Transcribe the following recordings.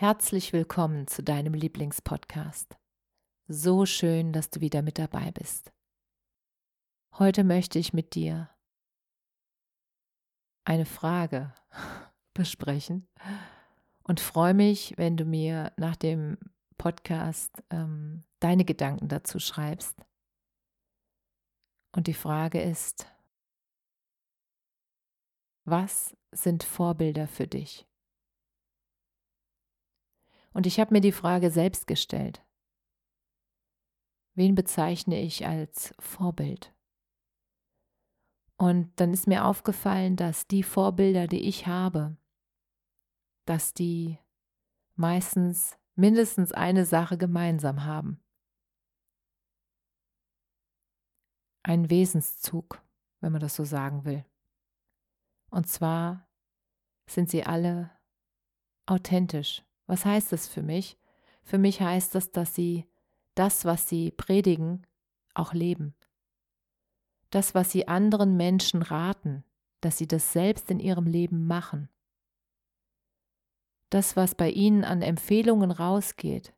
Herzlich willkommen zu deinem Lieblingspodcast. So schön, dass du wieder mit dabei bist. Heute möchte ich mit dir eine Frage besprechen und freue mich, wenn du mir nach dem Podcast ähm, deine Gedanken dazu schreibst. Und die Frage ist, was sind Vorbilder für dich? Und ich habe mir die Frage selbst gestellt. Wen bezeichne ich als Vorbild? Und dann ist mir aufgefallen, dass die Vorbilder, die ich habe, dass die meistens mindestens eine Sache gemeinsam haben. Ein Wesenszug, wenn man das so sagen will. Und zwar sind sie alle authentisch. Was heißt das für mich? Für mich heißt das, dass sie das, was sie predigen, auch leben. Das, was sie anderen Menschen raten, dass sie das selbst in ihrem Leben machen. Das, was bei ihnen an Empfehlungen rausgeht.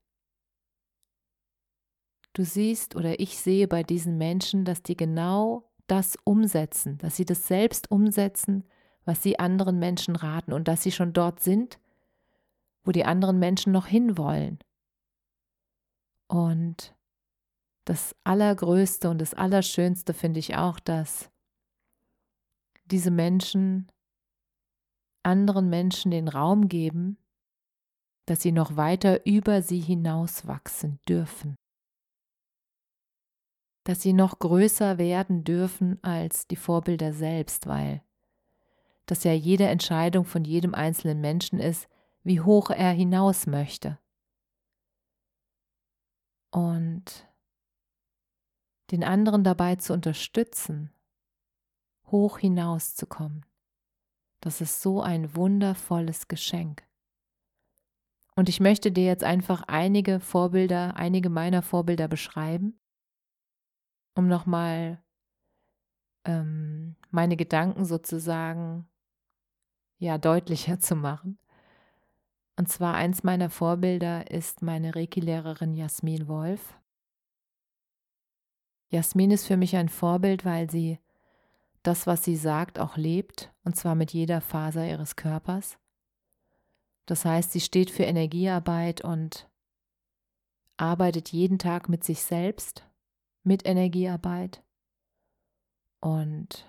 Du siehst oder ich sehe bei diesen Menschen, dass die genau das umsetzen, dass sie das selbst umsetzen, was sie anderen Menschen raten und dass sie schon dort sind, wo die anderen Menschen noch hinwollen. Und das Allergrößte und das Allerschönste finde ich auch, dass diese Menschen anderen Menschen den Raum geben, dass sie noch weiter über sie hinauswachsen dürfen, dass sie noch größer werden dürfen als die Vorbilder selbst, weil das ja jede Entscheidung von jedem einzelnen Menschen ist, wie hoch er hinaus möchte. Und den anderen dabei zu unterstützen, hoch hinauszukommen. Das ist so ein wundervolles Geschenk. Und ich möchte dir jetzt einfach einige Vorbilder, einige meiner Vorbilder beschreiben, um nochmal ähm, meine Gedanken sozusagen ja deutlicher zu machen. Und zwar eins meiner Vorbilder ist meine Reiki-Lehrerin Jasmin Wolf. Jasmin ist für mich ein Vorbild, weil sie das, was sie sagt, auch lebt, und zwar mit jeder Faser ihres Körpers. Das heißt, sie steht für Energiearbeit und arbeitet jeden Tag mit sich selbst, mit Energiearbeit. Und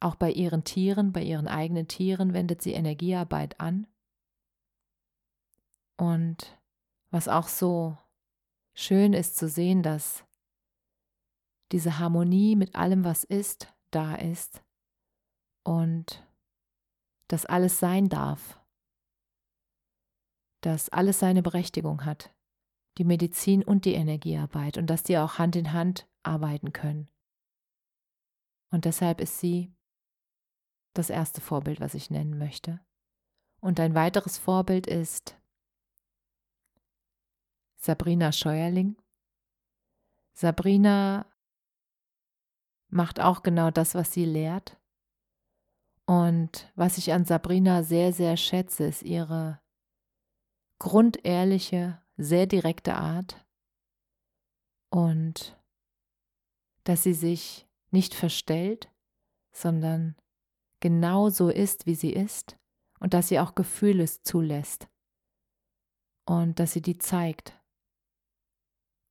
auch bei ihren Tieren, bei ihren eigenen Tieren wendet sie Energiearbeit an. Und was auch so schön ist zu sehen, dass diese Harmonie mit allem, was ist, da ist und dass alles sein darf, dass alles seine Berechtigung hat, die Medizin und die Energiearbeit und dass die auch Hand in Hand arbeiten können. Und deshalb ist sie das erste Vorbild, was ich nennen möchte. Und ein weiteres Vorbild ist Sabrina Scheuerling. Sabrina macht auch genau das, was sie lehrt. Und was ich an Sabrina sehr, sehr schätze, ist ihre grundehrliche, sehr direkte Art und dass sie sich nicht verstellt, sondern genau so ist, wie sie ist und dass sie auch Gefühle zulässt und dass sie die zeigt.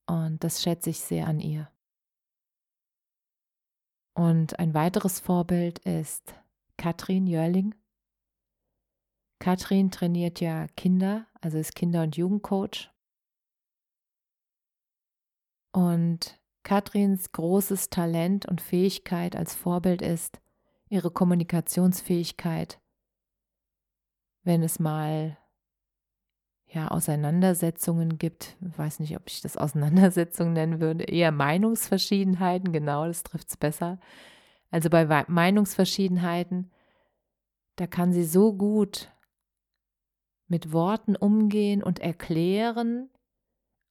Und das schätze ich sehr an ihr. Und ein weiteres Vorbild ist Katrin Jörling. Katrin trainiert ja Kinder, also ist Kinder- und Jugendcoach. Und Katrins großes Talent und Fähigkeit als Vorbild ist ihre Kommunikationsfähigkeit, wenn es mal ja, Auseinandersetzungen gibt. Ich weiß nicht, ob ich das Auseinandersetzungen nennen würde. Eher Meinungsverschiedenheiten, genau, das trifft es besser. Also bei Meinungsverschiedenheiten, da kann sie so gut mit Worten umgehen und erklären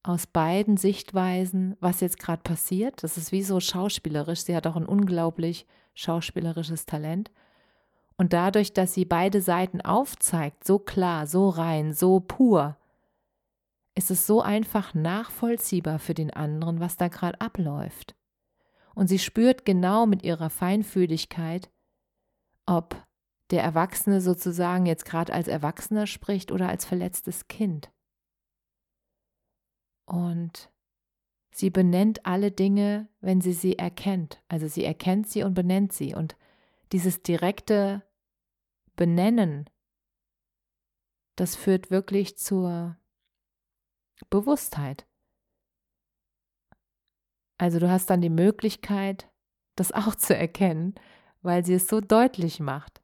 aus beiden Sichtweisen, was jetzt gerade passiert. Das ist wie so schauspielerisch. Sie hat auch ein unglaublich schauspielerisches Talent. Und dadurch, dass sie beide Seiten aufzeigt, so klar, so rein, so pur, ist es so einfach nachvollziehbar für den anderen, was da gerade abläuft. Und sie spürt genau mit ihrer Feinfühligkeit, ob der Erwachsene sozusagen jetzt gerade als Erwachsener spricht oder als verletztes Kind. Und sie benennt alle Dinge, wenn sie sie erkennt. Also sie erkennt sie und benennt sie. Und dieses direkte benennen, das führt wirklich zur Bewusstheit. Also du hast dann die Möglichkeit, das auch zu erkennen, weil sie es so deutlich macht.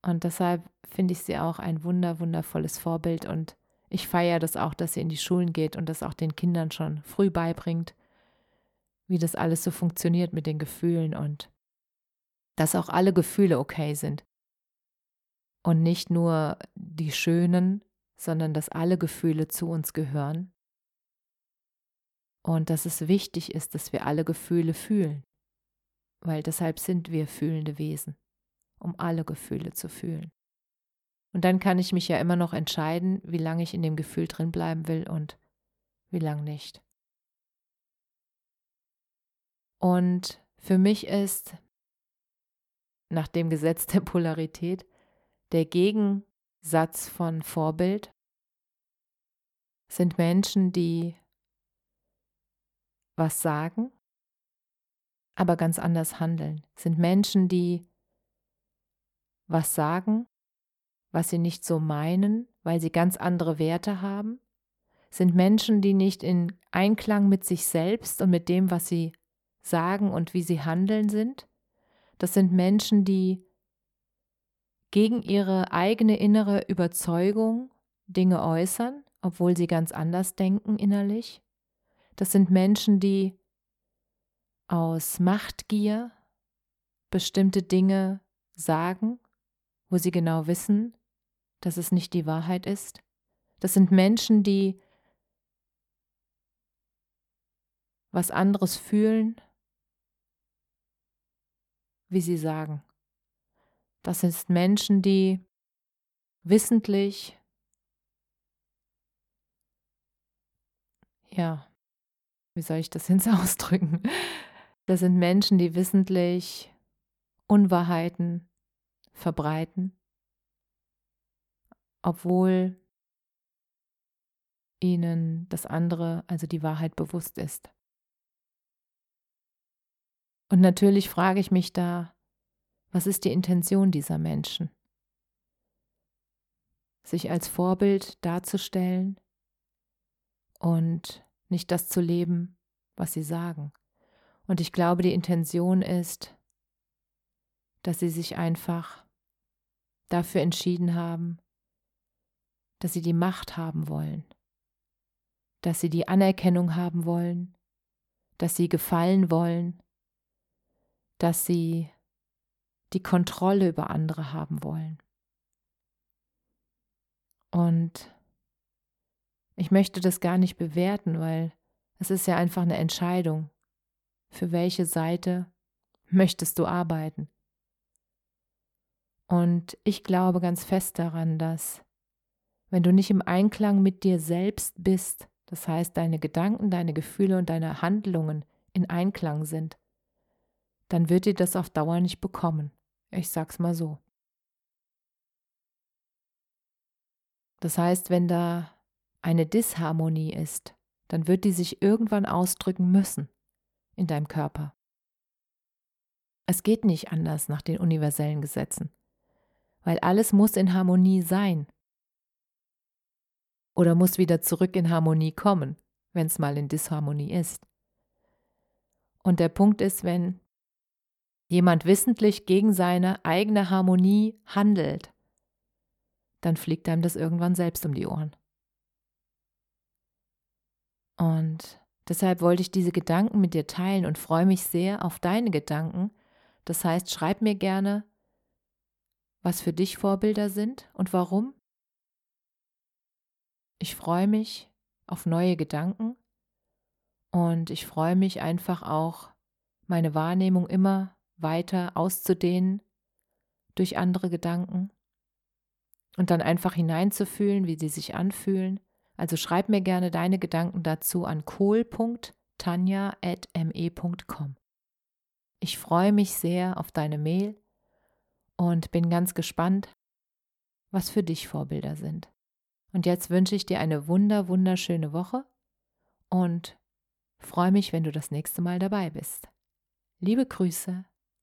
Und deshalb finde ich sie auch ein wunder, wundervolles Vorbild und ich feiere das auch, dass sie in die Schulen geht und das auch den Kindern schon früh beibringt, wie das alles so funktioniert mit den Gefühlen und dass auch alle Gefühle okay sind. Und nicht nur die schönen, sondern dass alle Gefühle zu uns gehören. Und dass es wichtig ist, dass wir alle Gefühle fühlen, weil deshalb sind wir fühlende Wesen, um alle Gefühle zu fühlen. Und dann kann ich mich ja immer noch entscheiden, wie lange ich in dem Gefühl drin bleiben will und wie lange nicht. Und für mich ist nach dem Gesetz der Polarität der Gegensatz von Vorbild sind Menschen, die was sagen, aber ganz anders handeln. Sind Menschen, die was sagen, was sie nicht so meinen, weil sie ganz andere Werte haben. Sind Menschen, die nicht in Einklang mit sich selbst und mit dem, was sie sagen und wie sie handeln sind. Das sind Menschen, die gegen ihre eigene innere Überzeugung Dinge äußern, obwohl sie ganz anders denken innerlich. Das sind Menschen, die aus Machtgier bestimmte Dinge sagen, wo sie genau wissen, dass es nicht die Wahrheit ist. Das sind Menschen, die was anderes fühlen, wie sie sagen. Das sind Menschen, die wissentlich, ja, wie soll ich das jetzt ausdrücken? Das sind Menschen, die wissentlich Unwahrheiten verbreiten, obwohl ihnen das andere, also die Wahrheit, bewusst ist. Und natürlich frage ich mich da, was ist die Intention dieser Menschen? Sich als Vorbild darzustellen und nicht das zu leben, was sie sagen. Und ich glaube, die Intention ist, dass sie sich einfach dafür entschieden haben, dass sie die Macht haben wollen, dass sie die Anerkennung haben wollen, dass sie gefallen wollen, dass sie die Kontrolle über andere haben wollen. Und ich möchte das gar nicht bewerten, weil es ist ja einfach eine Entscheidung. Für welche Seite möchtest du arbeiten? Und ich glaube ganz fest daran, dass wenn du nicht im Einklang mit dir selbst bist, das heißt deine Gedanken, deine Gefühle und deine Handlungen in Einklang sind, dann wird dir das auf Dauer nicht bekommen. Ich sag's mal so. Das heißt, wenn da eine Disharmonie ist, dann wird die sich irgendwann ausdrücken müssen in deinem Körper. Es geht nicht anders nach den universellen Gesetzen, weil alles muss in Harmonie sein. Oder muss wieder zurück in Harmonie kommen, wenn es mal in Disharmonie ist. Und der Punkt ist, wenn jemand wissentlich gegen seine eigene Harmonie handelt, dann fliegt einem das irgendwann selbst um die Ohren. Und deshalb wollte ich diese Gedanken mit dir teilen und freue mich sehr auf deine Gedanken. Das heißt, schreib mir gerne, was für dich Vorbilder sind und warum. Ich freue mich auf neue Gedanken und ich freue mich einfach auch, meine Wahrnehmung immer weiter auszudehnen durch andere Gedanken und dann einfach hineinzufühlen, wie sie sich anfühlen. Also schreib mir gerne deine Gedanken dazu an kohl.tanja.me.com. Ich freue mich sehr auf deine Mail und bin ganz gespannt, was für dich Vorbilder sind. Und jetzt wünsche ich dir eine wunder, wunderschöne Woche und freue mich, wenn du das nächste Mal dabei bist. Liebe Grüße,